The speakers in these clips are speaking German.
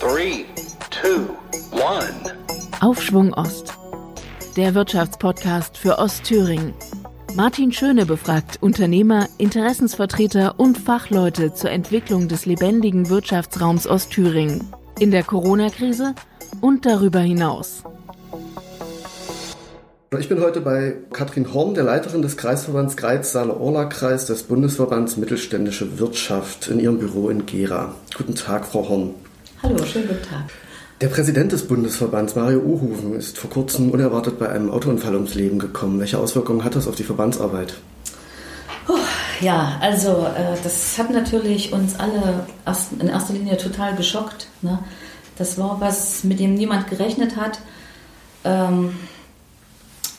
Three, two. Aufschwung Ost. Der Wirtschaftspodcast für Ostthüringen. Martin Schöne befragt Unternehmer, Interessensvertreter und Fachleute zur Entwicklung des lebendigen Wirtschaftsraums Ostthüringen in der Corona-Krise und darüber hinaus. Ich bin heute bei Katrin Horn, der Leiterin des Kreisverbands Greiz-Saale-Orla-Kreis des Bundesverbands Mittelständische Wirtschaft in ihrem Büro in Gera. Guten Tag, Frau Horn. Hallo, schönen guten Tag. Der Präsident des Bundesverbands, Mario Uhufen, ist vor kurzem unerwartet bei einem Autounfall ums Leben gekommen. Welche Auswirkungen hat das auf die Verbandsarbeit? Oh, ja, also äh, das hat natürlich uns alle erst, in erster Linie total geschockt. Ne? Das war was, mit dem niemand gerechnet hat. Ähm,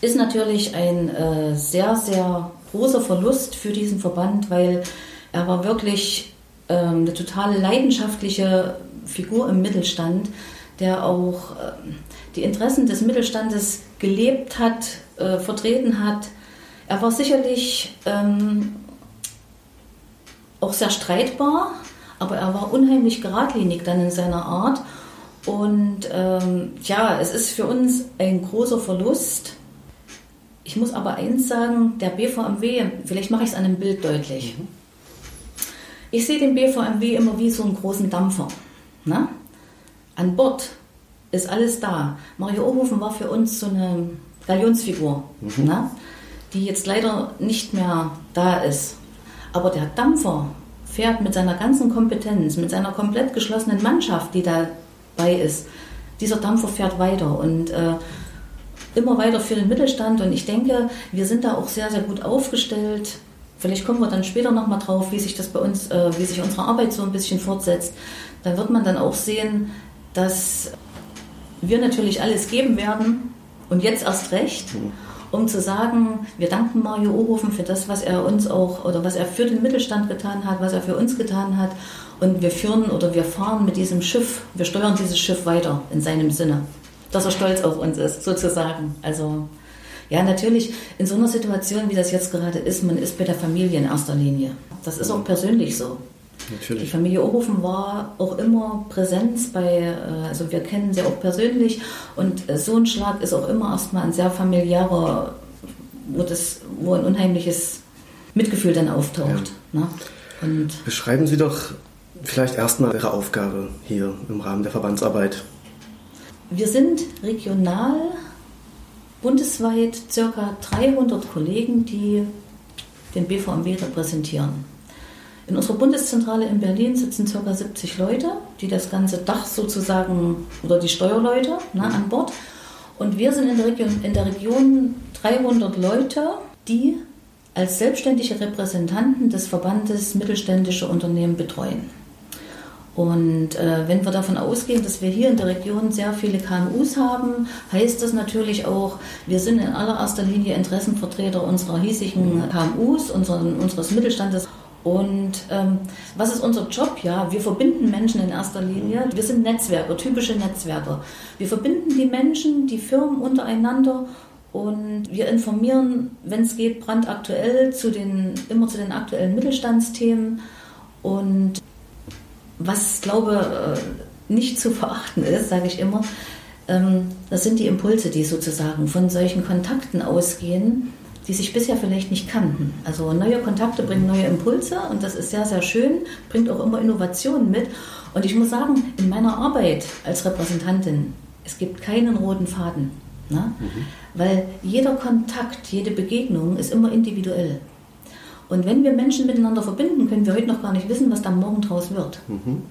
ist natürlich ein äh, sehr, sehr großer Verlust für diesen Verband, weil er war wirklich äh, eine totale leidenschaftliche Figur im Mittelstand, der auch äh, die Interessen des Mittelstandes gelebt hat, äh, vertreten hat. Er war sicherlich ähm, auch sehr streitbar, aber er war unheimlich geradlinig dann in seiner Art. Und ähm, ja, es ist für uns ein großer Verlust ich muss aber eins sagen, der BVMW, vielleicht mache ich es an einem Bild deutlich. Mhm. Ich sehe den BVMW immer wie so einen großen Dampfer. Ne? An Bord ist alles da. Mario Ohofen war für uns so eine Galionsfigur, mhm. ne? die jetzt leider nicht mehr da ist. Aber der Dampfer fährt mit seiner ganzen Kompetenz, mit seiner komplett geschlossenen Mannschaft, die dabei ist, dieser Dampfer fährt weiter. Und äh, immer weiter für den Mittelstand und ich denke, wir sind da auch sehr, sehr gut aufgestellt. Vielleicht kommen wir dann später nochmal drauf, wie sich das bei uns, äh, wie sich unsere Arbeit so ein bisschen fortsetzt. Da wird man dann auch sehen, dass wir natürlich alles geben werden und jetzt erst recht, mhm. um zu sagen, wir danken Mario Ohofen für das, was er uns auch oder was er für den Mittelstand getan hat, was er für uns getan hat. Und wir führen oder wir fahren mit diesem Schiff, wir steuern dieses Schiff weiter in seinem Sinne dass er stolz auf uns ist, sozusagen. Also ja, natürlich in so einer Situation, wie das jetzt gerade ist, man ist bei der Familie in erster Linie. Das ist auch persönlich so. Natürlich. Die Familie Ohofen war auch immer Präsenz bei, äh, also wir kennen sie auch persönlich und äh, so ein Schlag ist auch immer erstmal ein sehr familiärer, wo, das, wo ein unheimliches Mitgefühl dann auftaucht. Ja. Ne? Und Beschreiben Sie doch vielleicht erstmal Ihre Aufgabe hier im Rahmen der Verbandsarbeit. Wir sind regional bundesweit ca. 300 Kollegen, die den BVMW repräsentieren. In unserer Bundeszentrale in Berlin sitzen ca. 70 Leute, die das ganze Dach sozusagen oder die Steuerleute ne, an Bord. Und wir sind in der, Region, in der Region 300 Leute, die als selbstständige Repräsentanten des Verbandes mittelständische Unternehmen betreuen. Und äh, wenn wir davon ausgehen, dass wir hier in der Region sehr viele KMUs haben, heißt das natürlich auch, wir sind in allererster Linie Interessenvertreter unserer hiesigen KMUs, unseren, unseres Mittelstandes. Und ähm, was ist unser Job? Ja, wir verbinden Menschen in erster Linie. Wir sind Netzwerker, typische Netzwerker. Wir verbinden die Menschen, die Firmen untereinander und wir informieren, wenn es geht, brandaktuell zu den, immer zu den aktuellen Mittelstandsthemen. Und was, glaube äh, nicht zu verachten ist, sage ich immer, ähm, das sind die Impulse, die sozusagen von solchen Kontakten ausgehen, die sich bisher vielleicht nicht kannten. Also neue Kontakte bringen neue Impulse und das ist sehr, sehr schön, bringt auch immer Innovationen mit. Und ich muss sagen, in meiner Arbeit als Repräsentantin, es gibt keinen roten Faden. Ne? Mhm. Weil jeder Kontakt, jede Begegnung ist immer individuell. Und wenn wir Menschen miteinander verbinden, können wir heute noch gar nicht wissen, was da morgen draus wird. Mhm.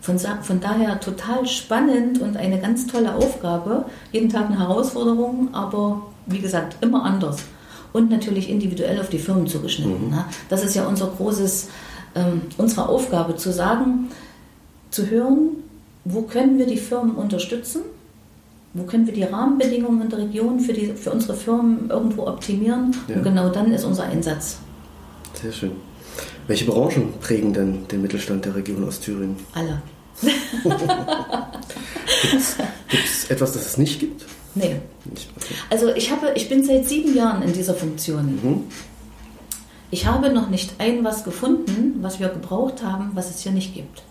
Von, von, daher total spannend und eine ganz tolle Aufgabe. Jeden Tag eine Herausforderung, aber wie gesagt, immer anders. Und natürlich individuell auf die Firmen zugeschnitten. Mhm. Ne? Das ist ja unser großes, ähm, unsere Aufgabe, zu sagen, zu hören, wo können wir die Firmen unterstützen, wo können wir die Rahmenbedingungen in der Region für, die, für unsere Firmen irgendwo optimieren. Ja. Und genau dann ist unser Einsatz. Sehr schön. Welche Branchen prägen denn den Mittelstand der Region Ostthüringen? Alle. gibt es etwas, das es nicht gibt? Nee. Also ich, habe, ich bin seit sieben Jahren in dieser Funktion. Mhm. Ich habe noch nicht ein was gefunden, was wir gebraucht haben, was es hier nicht gibt.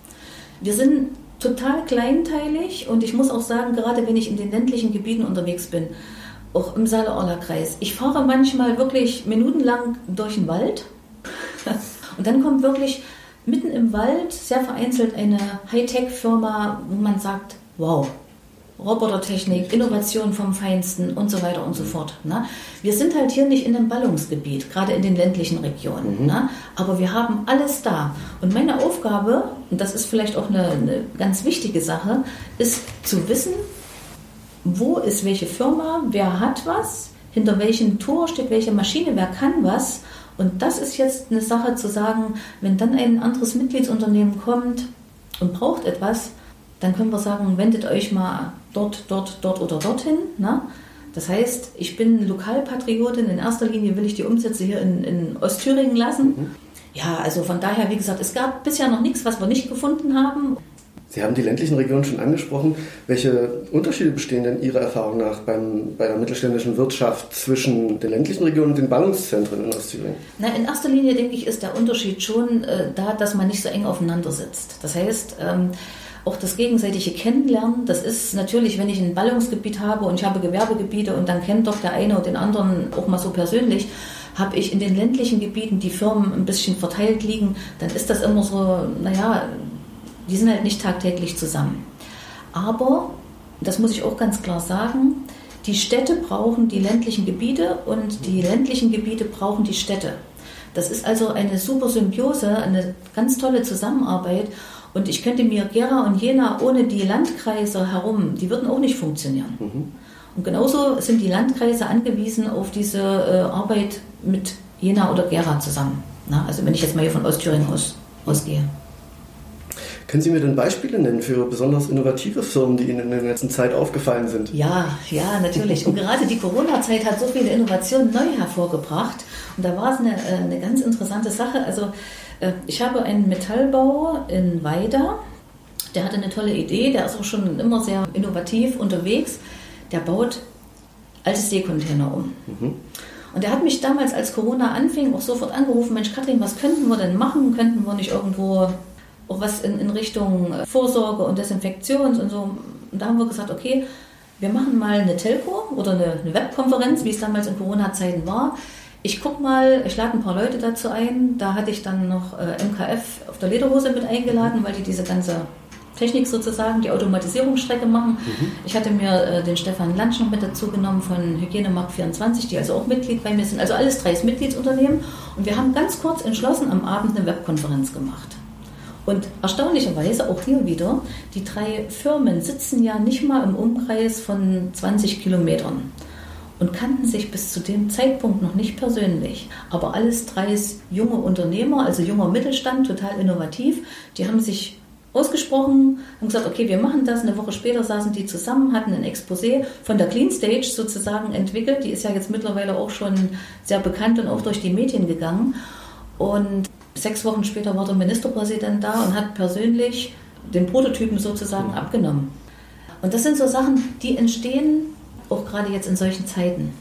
Wir sind total kleinteilig und ich muss auch sagen, gerade wenn ich in den ländlichen Gebieten unterwegs bin, auch im Saale-Orla-Kreis, ich fahre manchmal wirklich minutenlang durch den Wald und dann kommt wirklich mitten im Wald sehr vereinzelt eine Hightech-Firma, wo man sagt, wow, Robotertechnik, Innovation vom Feinsten und so weiter und so fort. Ne? Wir sind halt hier nicht in einem Ballungsgebiet, gerade in den ländlichen Regionen. Mhm. Ne? Aber wir haben alles da. Und meine Aufgabe, und das ist vielleicht auch eine, eine ganz wichtige Sache, ist zu wissen, wo ist welche Firma, wer hat was, hinter welchem Tor steht welche Maschine, wer kann was. Und das ist jetzt eine Sache zu sagen, wenn dann ein anderes Mitgliedsunternehmen kommt und braucht etwas, dann können wir sagen, wendet euch mal dort, dort, dort oder dorthin. Ne? Das heißt, ich bin Lokalpatriotin. In erster Linie will ich die Umsätze hier in, in Ostthüringen lassen. Mhm. Ja, also von daher, wie gesagt, es gab bisher noch nichts, was wir nicht gefunden haben. Sie haben die ländlichen Regionen schon angesprochen. Welche Unterschiede bestehen denn Ihrer Erfahrung nach beim, bei der mittelständischen Wirtschaft zwischen den ländlichen Regionen und den Ballungszentren in Ostthüringen? Na, in erster Linie denke ich, ist der Unterschied schon äh, da, dass man nicht so eng aufeinander sitzt. Das heißt, ähm, auch das gegenseitige Kennenlernen, das ist natürlich, wenn ich ein Ballungsgebiet habe und ich habe Gewerbegebiete und dann kennt doch der eine und den anderen auch mal so persönlich, habe ich in den ländlichen Gebieten die Firmen ein bisschen verteilt liegen, dann ist das immer so, naja, die sind halt nicht tagtäglich zusammen. Aber, das muss ich auch ganz klar sagen, die Städte brauchen die ländlichen Gebiete und die ländlichen Gebiete brauchen die Städte. Das ist also eine super Symbiose, eine ganz tolle Zusammenarbeit. Und ich könnte mir Gera und Jena ohne die Landkreise herum, die würden auch nicht funktionieren. Mhm. Und genauso sind die Landkreise angewiesen auf diese äh, Arbeit mit Jena oder Gera zusammen. Na, also wenn ich jetzt mal hier von Ostthüringen aus, ausgehe. Können Sie mir denn Beispiele nennen für besonders innovative Firmen, die Ihnen in der letzten Zeit aufgefallen sind? Ja, ja, natürlich. Und gerade die Corona-Zeit hat so viele Innovationen neu hervorgebracht. Und da war es eine, äh, eine ganz interessante Sache. Also äh, ich habe einen Metallbauer in Weida, der hatte eine tolle Idee, der ist auch schon immer sehr innovativ unterwegs. Der baut alte Seekontainer um. Mhm. Und er hat mich damals, als Corona anfing, auch sofort angerufen, Mensch Katrin, was könnten wir denn machen? Könnten wir nicht irgendwo auch was in, in Richtung Vorsorge und Desinfektions und so? Und da haben wir gesagt, okay, wir machen mal eine Telco oder eine, eine Webkonferenz, wie es damals in Corona-Zeiten war. Ich guck mal, ich lade ein paar Leute dazu ein. Da hatte ich dann noch äh, MKF auf der Lederhose mit eingeladen, weil die diese ganze Technik sozusagen, die Automatisierungsstrecke machen. Mhm. Ich hatte mir äh, den Stefan Lansch noch mit dazu genommen von Hygienemarkt 24, die also auch Mitglied bei mir sind. Also alles drei Mitgliedsunternehmen. Und wir haben ganz kurz entschlossen am Abend eine Webkonferenz gemacht. Und erstaunlicherweise auch hier wieder, die drei Firmen sitzen ja nicht mal im Umkreis von 20 Kilometern und kannten sich bis zu dem Zeitpunkt noch nicht persönlich. Aber alles drei junge Unternehmer, also junger Mittelstand, total innovativ. Die haben sich ausgesprochen und gesagt, okay, wir machen das. Eine Woche später saßen die zusammen, hatten ein Exposé von der Clean Stage sozusagen entwickelt. Die ist ja jetzt mittlerweile auch schon sehr bekannt und auch durch die Medien gegangen. Und sechs Wochen später war der Ministerpräsident da und hat persönlich den Prototypen sozusagen abgenommen. Und das sind so Sachen, die entstehen auch gerade jetzt in solchen Zeiten.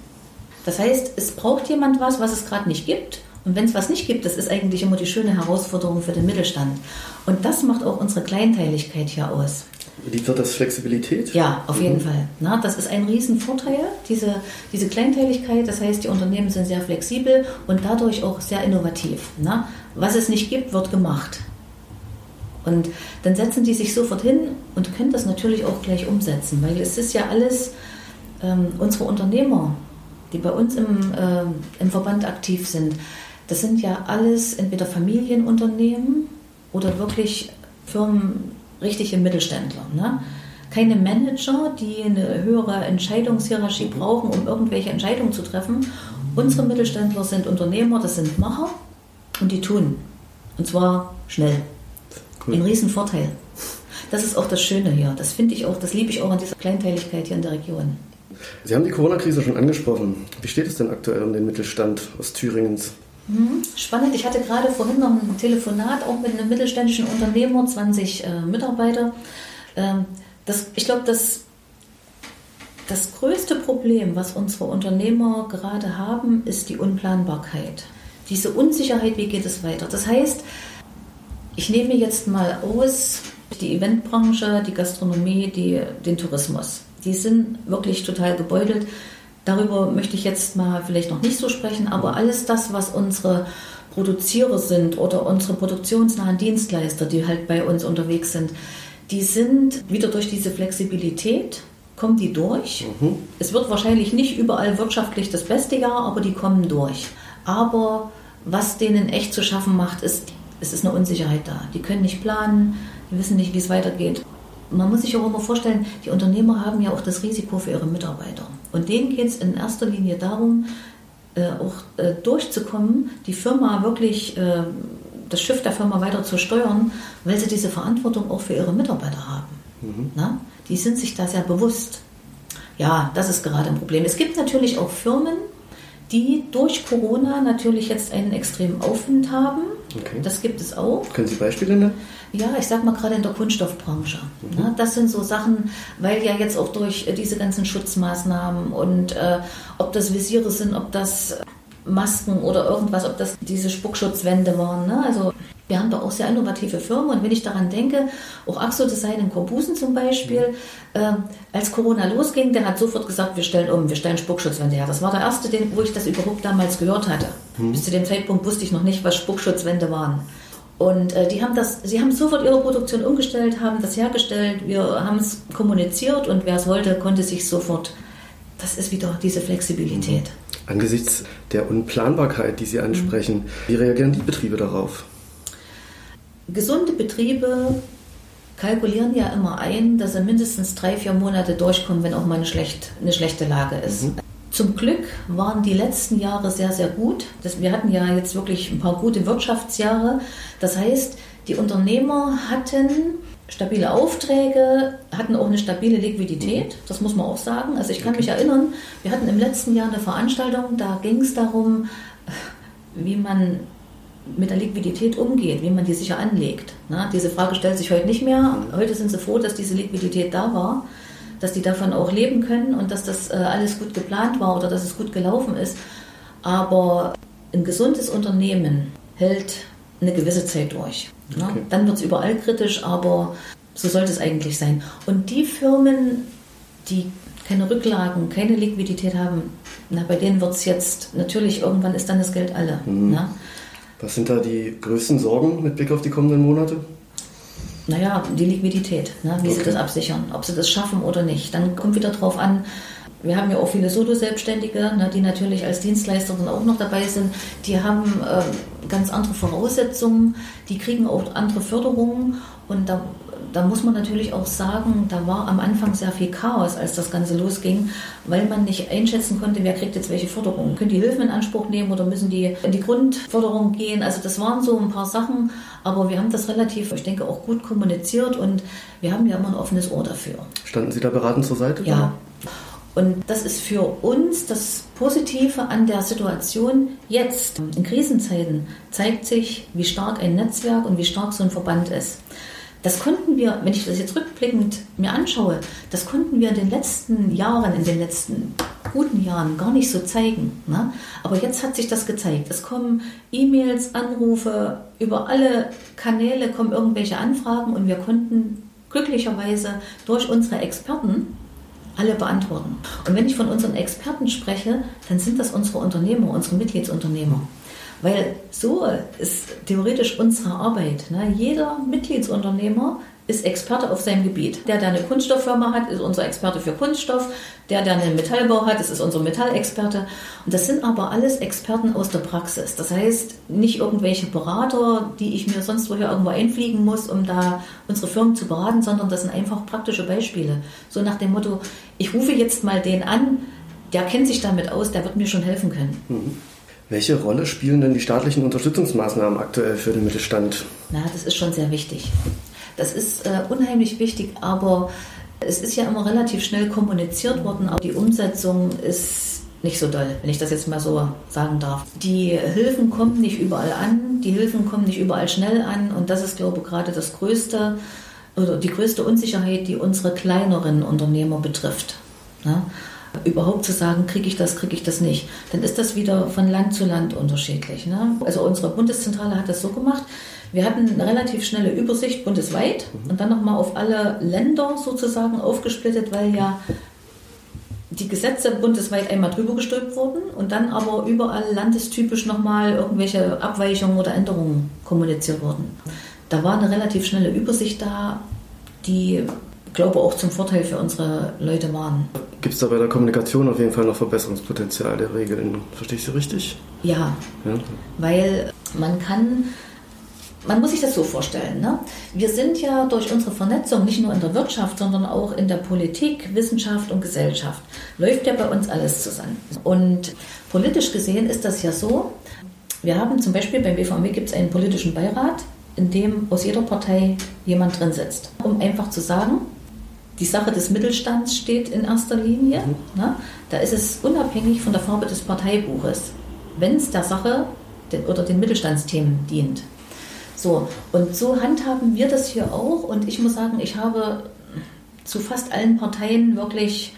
Das heißt, es braucht jemand was, was es gerade nicht gibt. Und wenn es was nicht gibt, das ist eigentlich immer die schöne Herausforderung für den Mittelstand. Und das macht auch unsere Kleinteiligkeit hier aus. Liegt dort das Flexibilität? Ja, auf mhm. jeden Fall. Na, das ist ein Riesenvorteil, diese, diese Kleinteiligkeit. Das heißt, die Unternehmen sind sehr flexibel und dadurch auch sehr innovativ. Na? Was es nicht gibt, wird gemacht. Und dann setzen die sich sofort hin und können das natürlich auch gleich umsetzen, weil es ist ja alles ähm, unsere Unternehmer, die bei uns im, äh, im Verband aktiv sind, das sind ja alles entweder Familienunternehmen oder wirklich Firmen, richtige Mittelständler. Ne? Keine Manager, die eine höhere Entscheidungshierarchie brauchen, um irgendwelche Entscheidungen zu treffen. Unsere Mittelständler sind Unternehmer, das sind Macher und die tun. Und zwar schnell. Cool. Ein Riesenvorteil. Das ist auch das Schöne hier. Das finde ich auch, das liebe ich auch an dieser Kleinteiligkeit hier in der Region. Sie haben die Corona-Krise schon angesprochen. Wie steht es denn aktuell um den Mittelstand Ostthüringens? Mhm. Spannend. Ich hatte gerade vorhin noch ein Telefonat auch mit einem mittelständischen Unternehmer, 20 äh, Mitarbeiter. Ähm, das, ich glaube, das, das größte Problem, was unsere Unternehmer gerade haben, ist die Unplanbarkeit. Diese Unsicherheit, wie geht es weiter? Das heißt, ich nehme jetzt mal aus, Die Eventbranche, die Gastronomie, die, den Tourismus. Die sind wirklich total gebeutelt. Darüber möchte ich jetzt mal vielleicht noch nicht so sprechen, aber alles das, was unsere Produzierer sind oder unsere produktionsnahen Dienstleister, die halt bei uns unterwegs sind, die sind wieder durch diese Flexibilität, kommen die durch. Mhm. Es wird wahrscheinlich nicht überall wirtschaftlich das beste Jahr, aber die kommen durch. Aber was denen echt zu schaffen macht, ist, es ist eine Unsicherheit da. Die können nicht planen, die wissen nicht, wie es weitergeht. Man muss sich auch immer vorstellen, die Unternehmer haben ja auch das Risiko für ihre Mitarbeiter. Und denen geht es in erster Linie darum, äh, auch äh, durchzukommen, die Firma wirklich, äh, das Schiff der Firma weiter zu steuern, weil sie diese Verantwortung auch für ihre Mitarbeiter haben. Mhm. Na? Die sind sich da sehr bewusst. Ja, das ist gerade ein Problem. Es gibt natürlich auch Firmen, die durch Corona natürlich jetzt einen extremen Aufwind haben. Okay. Das gibt es auch. Können Sie Beispiele nennen? Ja, ich sag mal gerade in der Kunststoffbranche. Mhm. Ne, das sind so Sachen, weil ja jetzt auch durch äh, diese ganzen Schutzmaßnahmen und äh, ob das Visiere sind, ob das Masken oder irgendwas, ob das diese Spuckschutzwände waren. Ne? Also wir haben da auch sehr innovative Firmen und wenn ich daran denke, auch Axo Design in Korbusen zum Beispiel, äh, als Corona losging, der hat sofort gesagt, wir stellen um, wir stellen Spuckschutzwände her. Das war der erste, den, wo ich das überhaupt damals gehört hatte. Mhm. Bis zu dem Zeitpunkt wusste ich noch nicht, was Spuckschutzwände waren. Und äh, die haben das, sie haben sofort ihre Produktion umgestellt, haben das hergestellt, wir haben es kommuniziert und wer es wollte, konnte sich sofort. Das ist wieder diese Flexibilität. Mhm. Angesichts der Unplanbarkeit, die Sie ansprechen, mhm. wie reagieren die Betriebe darauf? Gesunde Betriebe kalkulieren ja immer ein, dass sie mindestens drei, vier Monate durchkommen, wenn auch mal eine, schlecht, eine schlechte Lage ist. Mhm. Zum Glück waren die letzten Jahre sehr, sehr gut. Das, wir hatten ja jetzt wirklich ein paar gute Wirtschaftsjahre. Das heißt, die Unternehmer hatten stabile Aufträge, hatten auch eine stabile Liquidität, das muss man auch sagen. Also ich kann mich erinnern, wir hatten im letzten Jahr eine Veranstaltung, da ging es darum, wie man mit der Liquidität umgeht, wie man die sicher anlegt. Na, diese Frage stellt sich heute nicht mehr. Heute sind sie froh, dass diese Liquidität da war dass die davon auch leben können und dass das äh, alles gut geplant war oder dass es gut gelaufen ist. Aber ein gesundes Unternehmen hält eine gewisse Zeit durch. Ne? Okay. Dann wird es überall kritisch, aber so sollte es eigentlich sein. Und die Firmen, die keine Rücklagen, keine Liquidität haben, na, bei denen wird es jetzt, natürlich, irgendwann ist dann das Geld alle. Mhm. Was sind da die größten Sorgen mit Blick auf die kommenden Monate? Naja, die Liquidität, ne, wie okay. sie das absichern, ob sie das schaffen oder nicht. Dann kommt wieder drauf an, wir haben ja auch viele Solo-Selbstständige, ne, die natürlich als Dienstleister dann auch noch dabei sind. Die haben äh, ganz andere Voraussetzungen, die kriegen auch andere Förderungen und da da muss man natürlich auch sagen, da war am Anfang sehr viel Chaos, als das Ganze losging, weil man nicht einschätzen konnte, wer kriegt jetzt welche Förderung. Können die Hilfen in Anspruch nehmen oder müssen die in die Grundförderung gehen? Also das waren so ein paar Sachen, aber wir haben das relativ, ich denke, auch gut kommuniziert und wir haben ja immer ein offenes Ohr dafür. Standen Sie da beratend zur Seite? Ja. Und das ist für uns das Positive an der Situation jetzt. In Krisenzeiten zeigt sich, wie stark ein Netzwerk und wie stark so ein Verband ist. Das konnten wir, wenn ich das jetzt rückblickend mir anschaue, das konnten wir in den letzten Jahren, in den letzten guten Jahren gar nicht so zeigen. Ne? Aber jetzt hat sich das gezeigt. Es kommen E-Mails, Anrufe, über alle Kanäle kommen irgendwelche Anfragen und wir konnten glücklicherweise durch unsere Experten alle beantworten. Und wenn ich von unseren Experten spreche, dann sind das unsere Unternehmer, unsere Mitgliedsunternehmer. Weil so ist theoretisch unsere Arbeit. Ne? Jeder Mitgliedsunternehmer ist Experte auf seinem Gebiet. Der, der eine Kunststofffirma hat, ist unser Experte für Kunststoff. Der, der einen Metallbau hat, ist unser Metallexperte. Und das sind aber alles Experten aus der Praxis. Das heißt, nicht irgendwelche Berater, die ich mir sonst woher irgendwo einfliegen muss, um da unsere Firmen zu beraten, sondern das sind einfach praktische Beispiele. So nach dem Motto, ich rufe jetzt mal den an, der kennt sich damit aus, der wird mir schon helfen können. Mhm. Welche Rolle spielen denn die staatlichen Unterstützungsmaßnahmen aktuell für den Mittelstand? Na, das ist schon sehr wichtig. Das ist äh, unheimlich wichtig, aber es ist ja immer relativ schnell kommuniziert worden, aber die Umsetzung ist nicht so doll, wenn ich das jetzt mal so sagen darf. Die Hilfen kommen nicht überall an, die Hilfen kommen nicht überall schnell an und das ist, glaube ich, gerade das größte oder die größte Unsicherheit, die unsere kleineren Unternehmer betrifft. Ja? Überhaupt zu sagen, kriege ich das, kriege ich das nicht, dann ist das wieder von Land zu Land unterschiedlich. Ne? Also unsere Bundeszentrale hat das so gemacht, Wir hatten eine relativ schnelle Übersicht bundesweit mhm. und dann nochmal auf alle Länder sozusagen aufgesplittet, weil ja die Gesetze bundesweit einmal drüber gestülpt wurden und dann aber überall landestypisch nochmal irgendwelche Abweichungen oder Änderungen kommuniziert wurden. Da war eine relativ schnelle Übersicht da, die, glaube auch zum Vorteil für unsere Leute waren. Gibt es da bei der Kommunikation auf jeden Fall noch Verbesserungspotenzial der Regeln? Verstehe ich Sie richtig? Ja, ja. weil man kann man muss sich das so vorstellen. Ne? Wir sind ja durch unsere Vernetzung nicht nur in der Wirtschaft, sondern auch in der Politik, Wissenschaft und Gesellschaft. Läuft ja bei uns alles zusammen. Und politisch gesehen ist das ja so, wir haben zum Beispiel beim BVMW gibt es einen politischen Beirat, in dem aus jeder Partei jemand drin sitzt. Um einfach zu sagen, die Sache des Mittelstands steht in erster Linie. Mhm. Ne? Da ist es unabhängig von der Farbe des Parteibuches, wenn es der Sache oder den Mittelstandsthemen dient. So, und so handhaben wir das hier auch. Und ich muss sagen, ich habe zu fast allen Parteien wirklich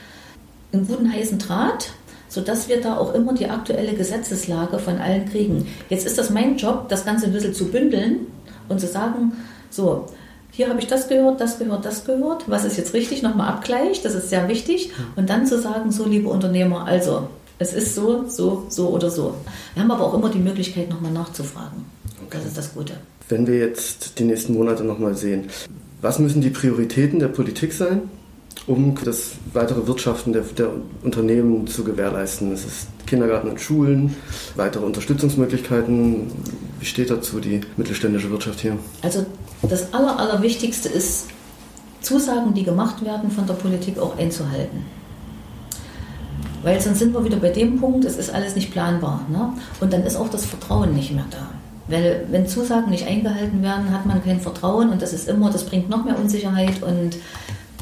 einen guten heißen Draht, sodass wir da auch immer die aktuelle Gesetzeslage von allen kriegen. Jetzt ist das mein Job, das Ganze ein bisschen zu bündeln und zu sagen, so, hier habe ich das gehört, das gehört, das gehört, was ist jetzt richtig, nochmal Abgleich, das ist sehr wichtig. Und dann zu sagen, so liebe Unternehmer, also es ist so, so, so oder so. Wir haben aber auch immer die Möglichkeit, nochmal nachzufragen. Okay. Das ist das Gute. Wenn wir jetzt die nächsten Monate nochmal sehen, was müssen die Prioritäten der Politik sein, um das weitere Wirtschaften der, der Unternehmen zu gewährleisten? Es ist Kindergarten und Schulen, weitere Unterstützungsmöglichkeiten. Wie steht dazu die mittelständische Wirtschaft hier? Also das Aller, Allerwichtigste ist, Zusagen, die gemacht werden, von der Politik auch einzuhalten. Weil sonst sind wir wieder bei dem Punkt, es ist alles nicht planbar. Ne? Und dann ist auch das Vertrauen nicht mehr da. Weil wenn Zusagen nicht eingehalten werden, hat man kein Vertrauen und das ist immer, das bringt noch mehr Unsicherheit und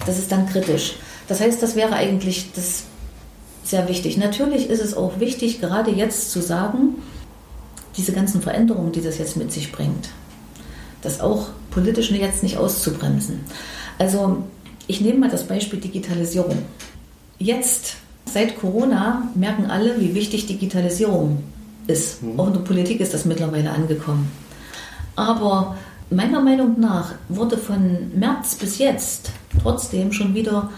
das ist dann kritisch. Das heißt, das wäre eigentlich das sehr wichtig. Natürlich ist es auch wichtig, gerade jetzt zu sagen, diese ganzen Veränderungen, die das jetzt mit sich bringt, das auch politisch jetzt nicht auszubremsen. Also ich nehme mal das Beispiel Digitalisierung. Jetzt, seit Corona, merken alle, wie wichtig Digitalisierung ist. Mhm. Auch in der Politik ist das mittlerweile angekommen. Aber meiner Meinung nach wurde von März bis jetzt trotzdem schon wieder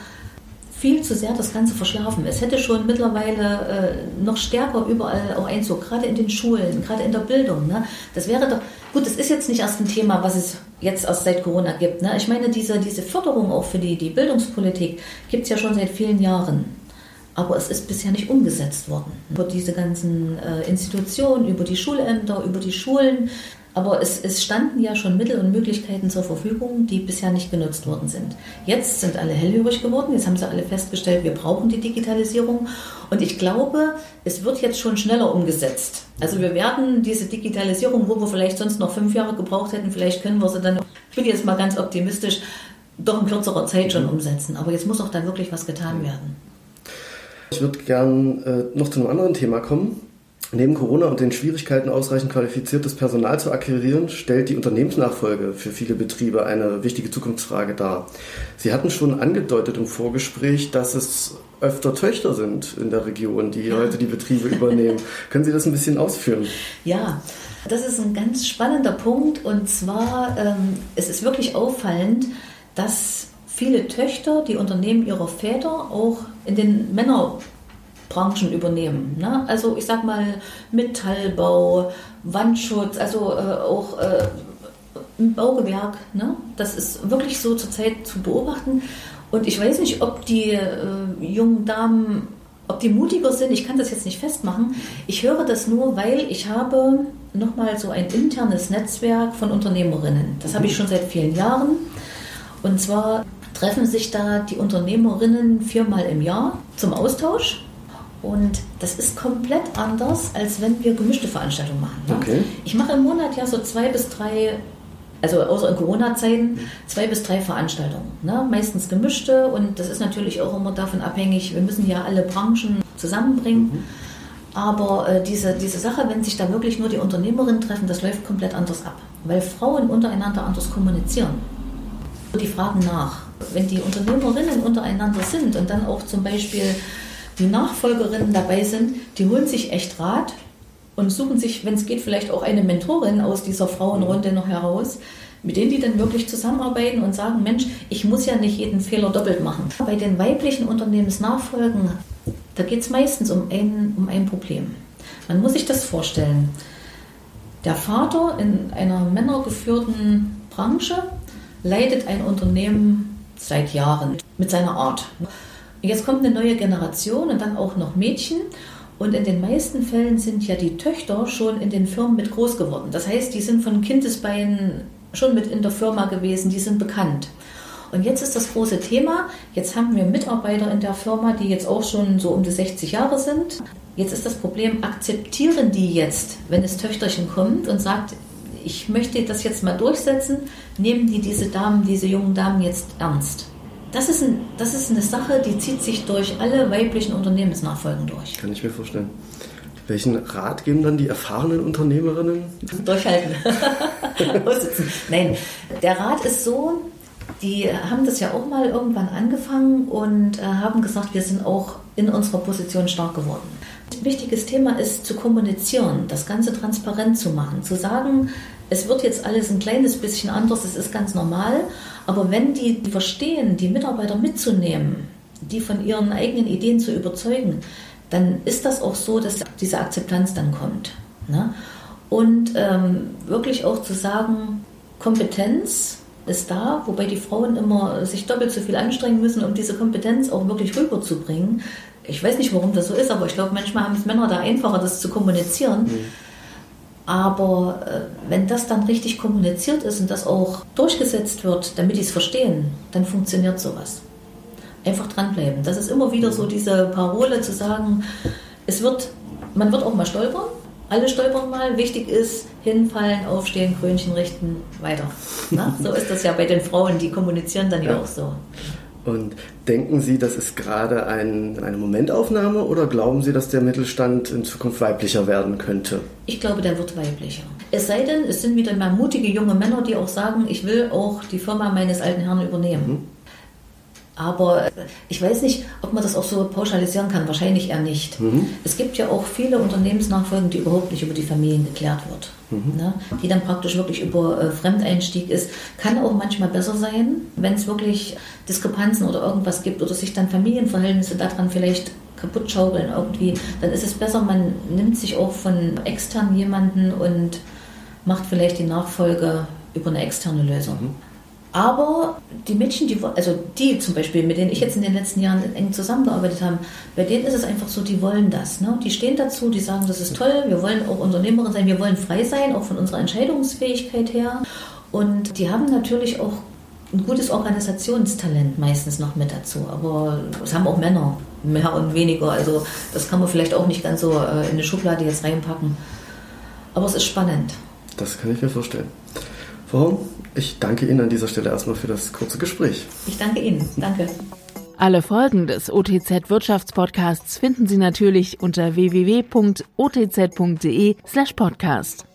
viel zu sehr das Ganze verschlafen. Es hätte schon mittlerweile äh, noch stärker überall auch Einzug, gerade in den Schulen, gerade in der Bildung. Ne? Das wäre doch, gut, das ist jetzt nicht erst ein Thema, was es jetzt erst seit Corona gibt. Ne? Ich meine, diese, diese Förderung auch für die, die Bildungspolitik gibt es ja schon seit vielen Jahren. Aber es ist bisher nicht umgesetzt worden. Über diese ganzen äh, Institutionen, über die Schulämter, über die Schulen. Aber es, es, standen ja schon Mittel und Möglichkeiten zur Verfügung, die bisher nicht genutzt worden sind. Jetzt sind alle hellhörig geworden. Jetzt haben sie alle festgestellt, wir brauchen die Digitalisierung. Und ich glaube, es wird jetzt schon schneller umgesetzt. Also wir werden diese Digitalisierung, wo wir vielleicht sonst noch fünf Jahre gebraucht hätten, vielleicht können wir sie dann, ich bin jetzt mal ganz optimistisch, doch in kürzerer Zeit schon umsetzen. Aber jetzt muss auch da wirklich was getan werden. Ich würde gern äh, noch zu einem anderen Thema kommen. Neben Corona und den Schwierigkeiten, ausreichend qualifiziertes Personal zu akquirieren, stellt die Unternehmensnachfolge für viele Betriebe eine wichtige Zukunftsfrage dar. Sie hatten schon angedeutet im Vorgespräch, dass es öfter Töchter sind in der Region, die ja. heute die Betriebe übernehmen. Können Sie das ein bisschen ausführen? Ja, das ist ein ganz spannender Punkt. Und zwar, ähm, es ist wirklich auffallend, dass viele Töchter die Unternehmen ihrer Väter auch in den Männerbranchen übernehmen. Ne? Also ich sag mal Metallbau, Wandschutz, also äh, auch äh, Baugewerk. Ne? Das ist wirklich so zurzeit zu beobachten. Und ich weiß nicht, ob die äh, jungen Damen, ob die mutiger sind, ich kann das jetzt nicht festmachen. Ich höre das nur, weil ich habe nochmal so ein internes Netzwerk von Unternehmerinnen. Das habe ich schon seit vielen Jahren. Und zwar treffen sich da die Unternehmerinnen viermal im Jahr zum Austausch. Und das ist komplett anders, als wenn wir gemischte Veranstaltungen machen. Ne? Okay. Ich mache im Monat ja so zwei bis drei, also außer in Corona-Zeiten, zwei bis drei Veranstaltungen. Ne? Meistens gemischte und das ist natürlich auch immer davon abhängig, wir müssen ja alle Branchen zusammenbringen. Mhm. Aber äh, diese, diese Sache, wenn sich da wirklich nur die Unternehmerinnen treffen, das läuft komplett anders ab, weil Frauen untereinander anders kommunizieren. Die fragen nach wenn die Unternehmerinnen untereinander sind und dann auch zum Beispiel die Nachfolgerinnen dabei sind, die holen sich echt Rat und suchen sich, wenn es geht, vielleicht auch eine Mentorin aus dieser Frauenrunde noch heraus, mit denen die dann wirklich zusammenarbeiten und sagen, Mensch, ich muss ja nicht jeden Fehler doppelt machen. Bei den weiblichen Unternehmensnachfolgen, da geht es meistens um ein, um ein Problem. Man muss sich das vorstellen. Der Vater in einer männergeführten Branche leitet ein Unternehmen seit Jahren mit seiner Art. Jetzt kommt eine neue Generation und dann auch noch Mädchen. Und in den meisten Fällen sind ja die Töchter schon in den Firmen mit groß geworden. Das heißt, die sind von Kindesbeinen schon mit in der Firma gewesen, die sind bekannt. Und jetzt ist das große Thema, jetzt haben wir Mitarbeiter in der Firma, die jetzt auch schon so um die 60 Jahre sind. Jetzt ist das Problem, akzeptieren die jetzt, wenn das Töchterchen kommt und sagt, ich möchte das jetzt mal durchsetzen, nehmen die diese Damen, diese jungen Damen jetzt ernst? Das ist, ein, das ist eine Sache, die zieht sich durch alle weiblichen Unternehmensnachfolgen durch. Kann ich mir vorstellen. Welchen Rat geben dann die erfahrenen Unternehmerinnen? Durchhalten. Nein, der Rat ist so, die haben das ja auch mal irgendwann angefangen und äh, haben gesagt, wir sind auch in unserer Position stark geworden. Ein wichtiges Thema ist zu kommunizieren, das Ganze transparent zu machen, zu sagen, es wird jetzt alles ein kleines bisschen anders, es ist ganz normal, aber wenn die verstehen, die Mitarbeiter mitzunehmen, die von ihren eigenen Ideen zu überzeugen, dann ist das auch so, dass diese Akzeptanz dann kommt. Ne? Und ähm, wirklich auch zu sagen, Kompetenz ist da, wobei die Frauen immer sich doppelt so viel anstrengen müssen, um diese Kompetenz auch wirklich rüberzubringen. Ich weiß nicht, warum das so ist, aber ich glaube, manchmal haben es Männer da einfacher, das zu kommunizieren. Mhm. Aber äh, wenn das dann richtig kommuniziert ist und das auch durchgesetzt wird, damit die es verstehen, dann funktioniert sowas. Einfach dranbleiben. Das ist immer wieder so diese Parole zu sagen, es wird, man wird auch mal stolpern, alle stolpern mal. Wichtig ist, hinfallen, aufstehen, Krönchen richten, weiter. Na? So ist das ja bei den Frauen, die kommunizieren dann ja, ja auch so. Und denken Sie, das ist gerade ein, eine Momentaufnahme oder glauben Sie, dass der Mittelstand in Zukunft weiblicher werden könnte? Ich glaube, der wird weiblicher. Es sei denn, es sind wieder mal mutige junge Männer, die auch sagen, ich will auch die Firma meines alten Herrn übernehmen. Mhm. Aber ich weiß nicht, ob man das auch so pauschalisieren kann. Wahrscheinlich eher nicht. Mhm. Es gibt ja auch viele Unternehmensnachfolgen, die überhaupt nicht über die Familien geklärt wird. Mhm. Ne? Die dann praktisch wirklich über äh, Fremdeinstieg ist. Kann auch manchmal besser sein, wenn es wirklich Diskrepanzen oder irgendwas gibt oder sich dann Familienverhältnisse daran vielleicht kaputt schaukeln irgendwie. Dann ist es besser, man nimmt sich auch von extern jemanden und macht vielleicht die Nachfolge über eine externe Lösung. Mhm. Aber die Mädchen, die, also die zum Beispiel, mit denen ich jetzt in den letzten Jahren eng zusammengearbeitet habe, bei denen ist es einfach so, die wollen das. Ne? Die stehen dazu, die sagen, das ist toll, wir wollen auch Unternehmerin sein, wir wollen frei sein, auch von unserer Entscheidungsfähigkeit her. Und die haben natürlich auch ein gutes Organisationstalent meistens noch mit dazu. Aber es haben auch Männer, mehr und weniger. Also das kann man vielleicht auch nicht ganz so äh, in eine Schublade jetzt reinpacken. Aber es ist spannend. Das kann ich mir vorstellen. Frau ich danke Ihnen an dieser Stelle erstmal für das kurze Gespräch. Ich danke Ihnen. Danke. Alle Folgen des OTZ Wirtschaftspodcasts finden Sie natürlich unter www.otz.de slash podcast.